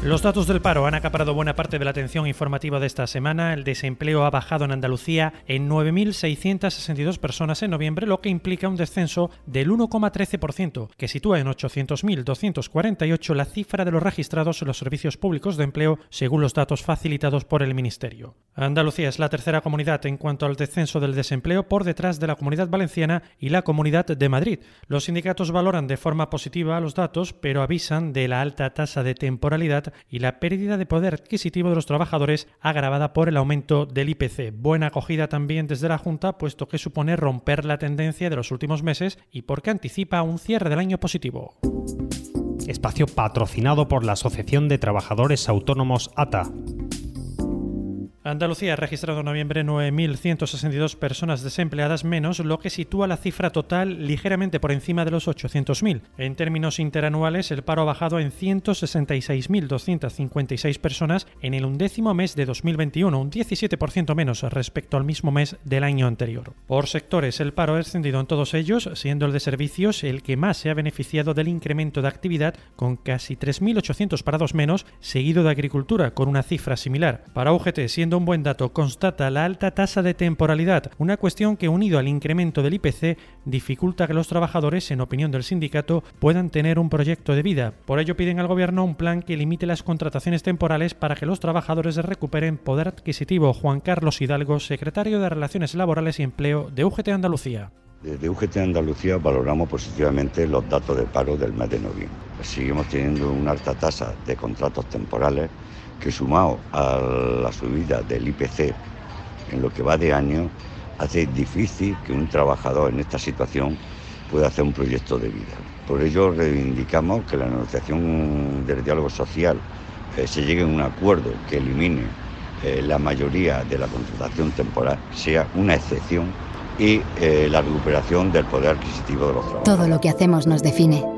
Los datos del paro han acaparado buena parte de la atención informativa de esta semana. El desempleo ha bajado en Andalucía en 9.662 personas en noviembre, lo que implica un descenso del 1,13%, que sitúa en 800.248 la cifra de los registrados en los servicios públicos de empleo, según los datos facilitados por el Ministerio. Andalucía es la tercera comunidad en cuanto al descenso del desempleo por detrás de la Comunidad Valenciana y la Comunidad de Madrid. Los sindicatos valoran de forma positiva los datos, pero avisan de la alta tasa de temporalidad y la pérdida de poder adquisitivo de los trabajadores agravada por el aumento del IPC. Buena acogida también desde la Junta, puesto que supone romper la tendencia de los últimos meses y porque anticipa un cierre del año positivo. Espacio patrocinado por la Asociación de Trabajadores Autónomos ATA. Andalucía ha registrado en noviembre 9.162 personas desempleadas menos, lo que sitúa la cifra total ligeramente por encima de los 800.000. En términos interanuales, el paro ha bajado en 166.256 personas en el undécimo mes de 2021, un 17% menos respecto al mismo mes del año anterior. Por sectores, el paro ha descendido en todos ellos, siendo el de servicios el que más se ha beneficiado del incremento de actividad, con casi 3.800 parados menos, seguido de agricultura, con una cifra similar. Para UGT, siendo un buen dato, constata la alta tasa de temporalidad, una cuestión que unido al incremento del IPC dificulta que los trabajadores, en opinión del sindicato, puedan tener un proyecto de vida. Por ello piden al gobierno un plan que limite las contrataciones temporales para que los trabajadores recuperen poder adquisitivo. Juan Carlos Hidalgo, secretario de Relaciones Laborales y Empleo de UGT Andalucía. Desde UGT Andalucía valoramos positivamente los datos de paro del mes de noviembre. Seguimos teniendo una alta tasa de contratos temporales que sumado a la subida del IPC en lo que va de año, hace difícil que un trabajador en esta situación pueda hacer un proyecto de vida. Por ello reivindicamos que la negociación del diálogo social eh, se llegue a un acuerdo que elimine eh, la mayoría de la contratación temporal, sea una excepción y eh, la recuperación del poder adquisitivo de los trabajadores. Todo lo que hacemos nos define.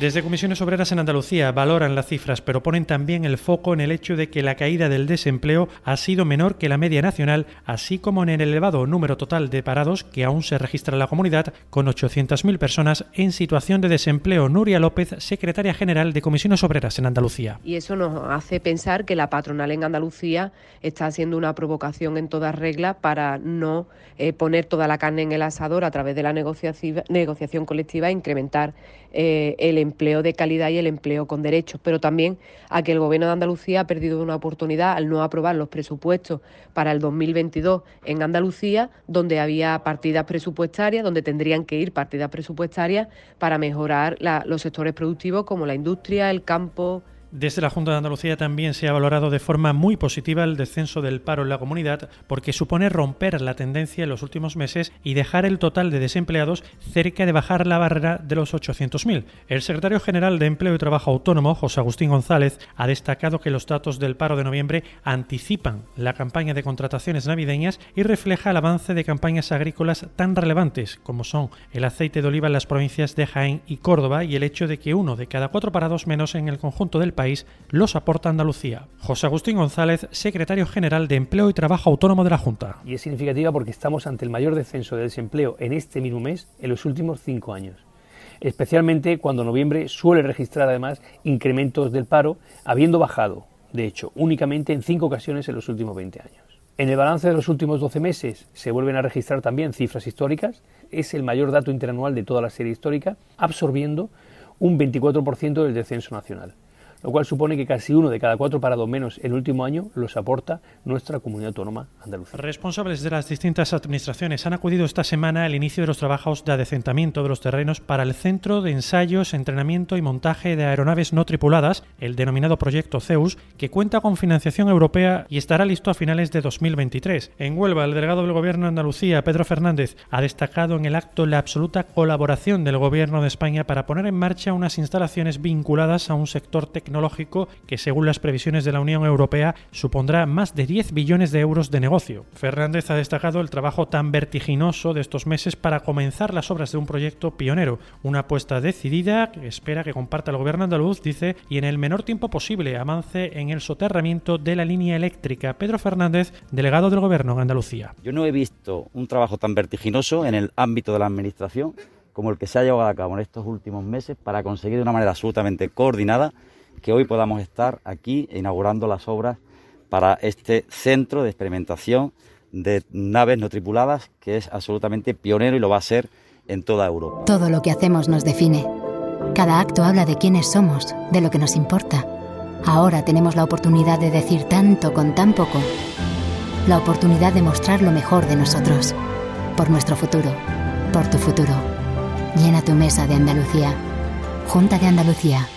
Desde Comisiones Obreras en Andalucía valoran las cifras, pero ponen también el foco en el hecho de que la caída del desempleo ha sido menor que la media nacional, así como en el elevado número total de parados que aún se registra en la comunidad, con 800.000 personas en situación de desempleo. Nuria López, secretaria general de Comisiones Obreras en Andalucía. Y eso nos hace pensar que la patronal en Andalucía está haciendo una provocación en toda regla para no eh, poner toda la carne en el asador a través de la negociación, colectiva e incrementar eh, el de calidad y el empleo con derechos, pero también a que el Gobierno de Andalucía ha perdido una oportunidad al no aprobar los presupuestos para el 2022 en Andalucía, donde había partidas presupuestarias, donde tendrían que ir partidas presupuestarias para mejorar los sectores productivos como la industria, el campo, desde la Junta de Andalucía también se ha valorado de forma muy positiva el descenso del paro en la comunidad porque supone romper la tendencia en los últimos meses y dejar el total de desempleados cerca de bajar la barrera de los 800.000. El secretario general de Empleo y Trabajo Autónomo, José Agustín González, ha destacado que los datos del paro de noviembre anticipan la campaña de contrataciones navideñas y refleja el avance de campañas agrícolas tan relevantes como son el aceite de oliva en las provincias de Jaén y Córdoba y el hecho de que uno de cada cuatro parados menos en el conjunto del país los aporta Andalucía. José Agustín González, secretario general de Empleo y Trabajo Autónomo de la Junta. Y es significativa porque estamos ante el mayor descenso de desempleo en este mismo mes en los últimos cinco años especialmente cuando noviembre suele registrar además incrementos del paro, habiendo bajado, de hecho, únicamente en cinco ocasiones en los últimos 20 años. En el balance de los últimos 12 meses se vuelven a registrar también cifras históricas, es el mayor dato interanual de toda la serie histórica, absorbiendo un 24% del descenso nacional. Lo cual supone que casi uno de cada cuatro parados menos en el último año los aporta nuestra comunidad autónoma andalucía. Responsables de las distintas administraciones han acudido esta semana al inicio de los trabajos de adecentamiento de los terrenos para el Centro de Ensayos, Entrenamiento y Montaje de Aeronaves No Tripuladas, el denominado Proyecto Zeus, que cuenta con financiación europea y estará listo a finales de 2023. En Huelva, el delegado del Gobierno de Andalucía, Pedro Fernández, ha destacado en el acto la absoluta colaboración del Gobierno de España para poner en marcha unas instalaciones vinculadas a un sector tecnológico que, según las previsiones de la Unión Europea, supondrá más de 10 billones de euros de negocio. Fernández ha destacado el trabajo tan vertiginoso de estos meses para comenzar las obras de un proyecto pionero, una apuesta decidida que espera que comparta el gobierno andaluz, dice, y en el menor tiempo posible avance en el soterramiento de la línea eléctrica. Pedro Fernández, delegado del gobierno en Andalucía. Yo no he visto un trabajo tan vertiginoso en el ámbito de la administración como el que se ha llevado a cabo en estos últimos meses para conseguir de una manera absolutamente coordinada que hoy podamos estar aquí inaugurando las obras para este centro de experimentación de naves no tripuladas que es absolutamente pionero y lo va a ser en toda Europa. Todo lo que hacemos nos define. Cada acto habla de quiénes somos, de lo que nos importa. Ahora tenemos la oportunidad de decir tanto con tan poco. La oportunidad de mostrar lo mejor de nosotros. Por nuestro futuro. Por tu futuro. Llena tu mesa de Andalucía. Junta de Andalucía.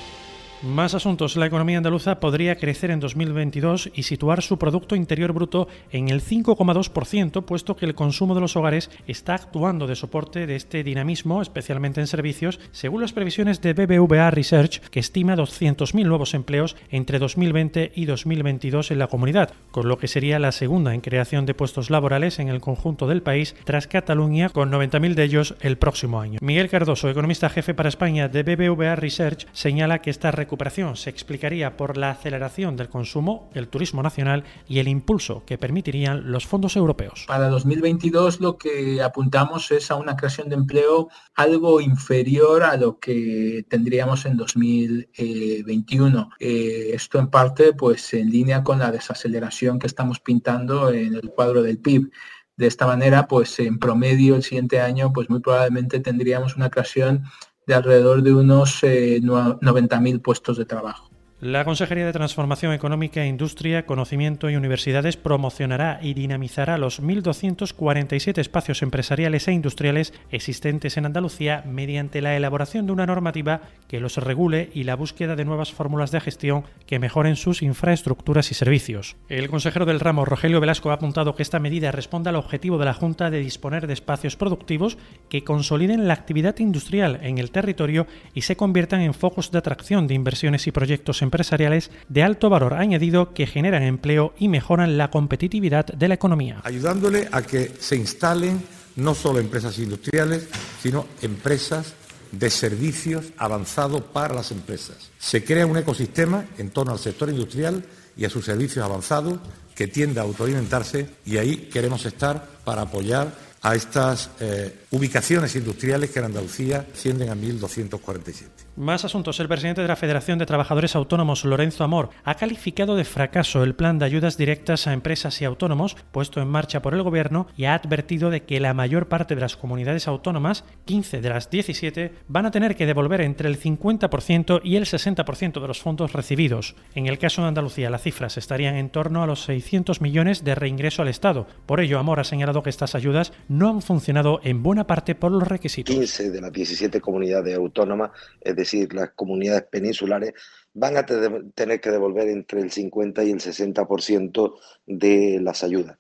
Más asuntos. La economía andaluza podría crecer en 2022 y situar su Producto Interior Bruto en el 5,2%, puesto que el consumo de los hogares está actuando de soporte de este dinamismo, especialmente en servicios, según las previsiones de BBVA Research, que estima 200.000 nuevos empleos entre 2020 y 2022 en la comunidad, con lo que sería la segunda en creación de puestos laborales en el conjunto del país, tras Cataluña, con 90.000 de ellos el próximo año. Miguel Cardoso, economista jefe para España de BBVA Research, señala que esta recuperación se explicaría por la aceleración del consumo, el turismo nacional y el impulso que permitirían los fondos europeos. Para 2022 lo que apuntamos es a una creación de empleo algo inferior a lo que tendríamos en 2021. Eh, esto en parte pues en línea con la desaceleración que estamos pintando en el cuadro del PIB. De esta manera, pues en promedio el siguiente año, pues muy probablemente tendríamos una creación de alrededor de unos eh, 90.000 puestos de trabajo. La Consejería de Transformación Económica, Industria, Conocimiento y Universidades promocionará y dinamizará los 1.247 espacios empresariales e industriales existentes en Andalucía mediante la elaboración de una normativa que los regule y la búsqueda de nuevas fórmulas de gestión que mejoren sus infraestructuras y servicios. El consejero del ramo, Rogelio Velasco, ha apuntado que esta medida responde al objetivo de la Junta de disponer de espacios productivos que consoliden la actividad industrial en el territorio y se conviertan en focos de atracción de inversiones y proyectos empresariales de alto valor añadido que generan empleo y mejoran la competitividad de la economía. Ayudándole a que se instalen no solo empresas industriales, sino empresas de servicios avanzados para las empresas. Se crea un ecosistema en torno al sector industrial y a sus servicios avanzados que tiende a autoalimentarse y ahí queremos estar para apoyar a estas eh, ubicaciones industriales que en Andalucía ascienden a 1.247. Más asuntos. El presidente de la Federación de Trabajadores Autónomos, Lorenzo Amor, ha calificado de fracaso el plan de ayudas directas a empresas y autónomos puesto en marcha por el Gobierno y ha advertido de que la mayor parte de las comunidades autónomas, 15 de las 17, van a tener que devolver entre el 50% y el 60% de los fondos recibidos. En el caso de Andalucía, las cifras estarían en torno a los 600 millones de reingreso al Estado. Por ello, Amor ha señalado que estas ayudas no han funcionado en buena parte por los requisitos. 15 de las 17 comunidades autónomas, es decir, las comunidades peninsulares, van a tener que devolver entre el 50 y el 60% de las ayudas.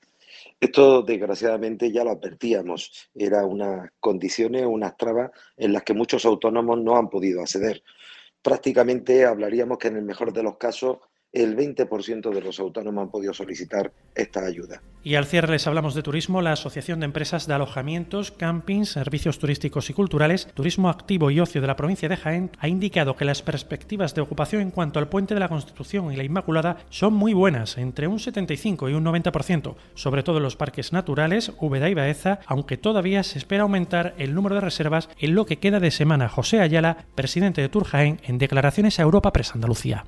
Esto, desgraciadamente, ya lo advertíamos. Era unas condiciones, unas trabas en las que muchos autónomos no han podido acceder. Prácticamente hablaríamos que en el mejor de los casos el 20% de los autónomos han podido solicitar esta ayuda. Y al cierre les hablamos de turismo. La Asociación de Empresas de Alojamientos, Campings, Servicios Turísticos y Culturales, Turismo Activo y Ocio de la provincia de Jaén ha indicado que las perspectivas de ocupación en cuanto al Puente de la Constitución y la Inmaculada son muy buenas, entre un 75 y un 90%, sobre todo en los parques naturales, Úbeda y Baeza, aunque todavía se espera aumentar el número de reservas en lo que queda de semana. José Ayala, presidente de Tour Jaén, en declaraciones a Europa Press Andalucía.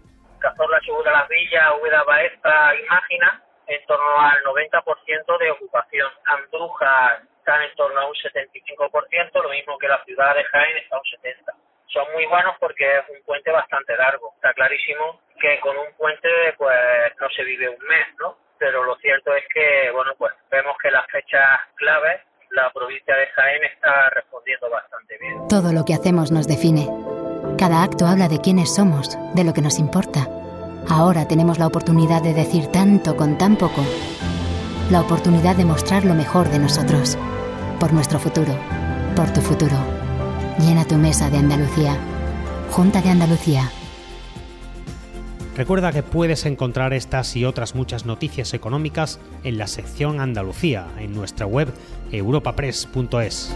Chubut, Las Villas, Úbeda, Baeza y Mágina en torno al 90% de ocupación. Andújar está en torno a un 75%, lo mismo que la ciudad de Jaén está a un 70%. son muy buenos porque es un puente bastante largo. Está clarísimo que con un puente pues no se vive un mes, ¿no? Pero lo cierto es que, bueno, pues vemos que las fechas claves la provincia de Jaén está respondiendo bastante bien. Todo lo que hacemos nos define. Cada acto habla de quiénes somos, de lo que nos importa. Ahora tenemos la oportunidad de decir tanto con tan poco. La oportunidad de mostrar lo mejor de nosotros. Por nuestro futuro. Por tu futuro. Llena tu mesa de Andalucía. Junta de Andalucía. Recuerda que puedes encontrar estas y otras muchas noticias económicas en la sección Andalucía en nuestra web europapress.es.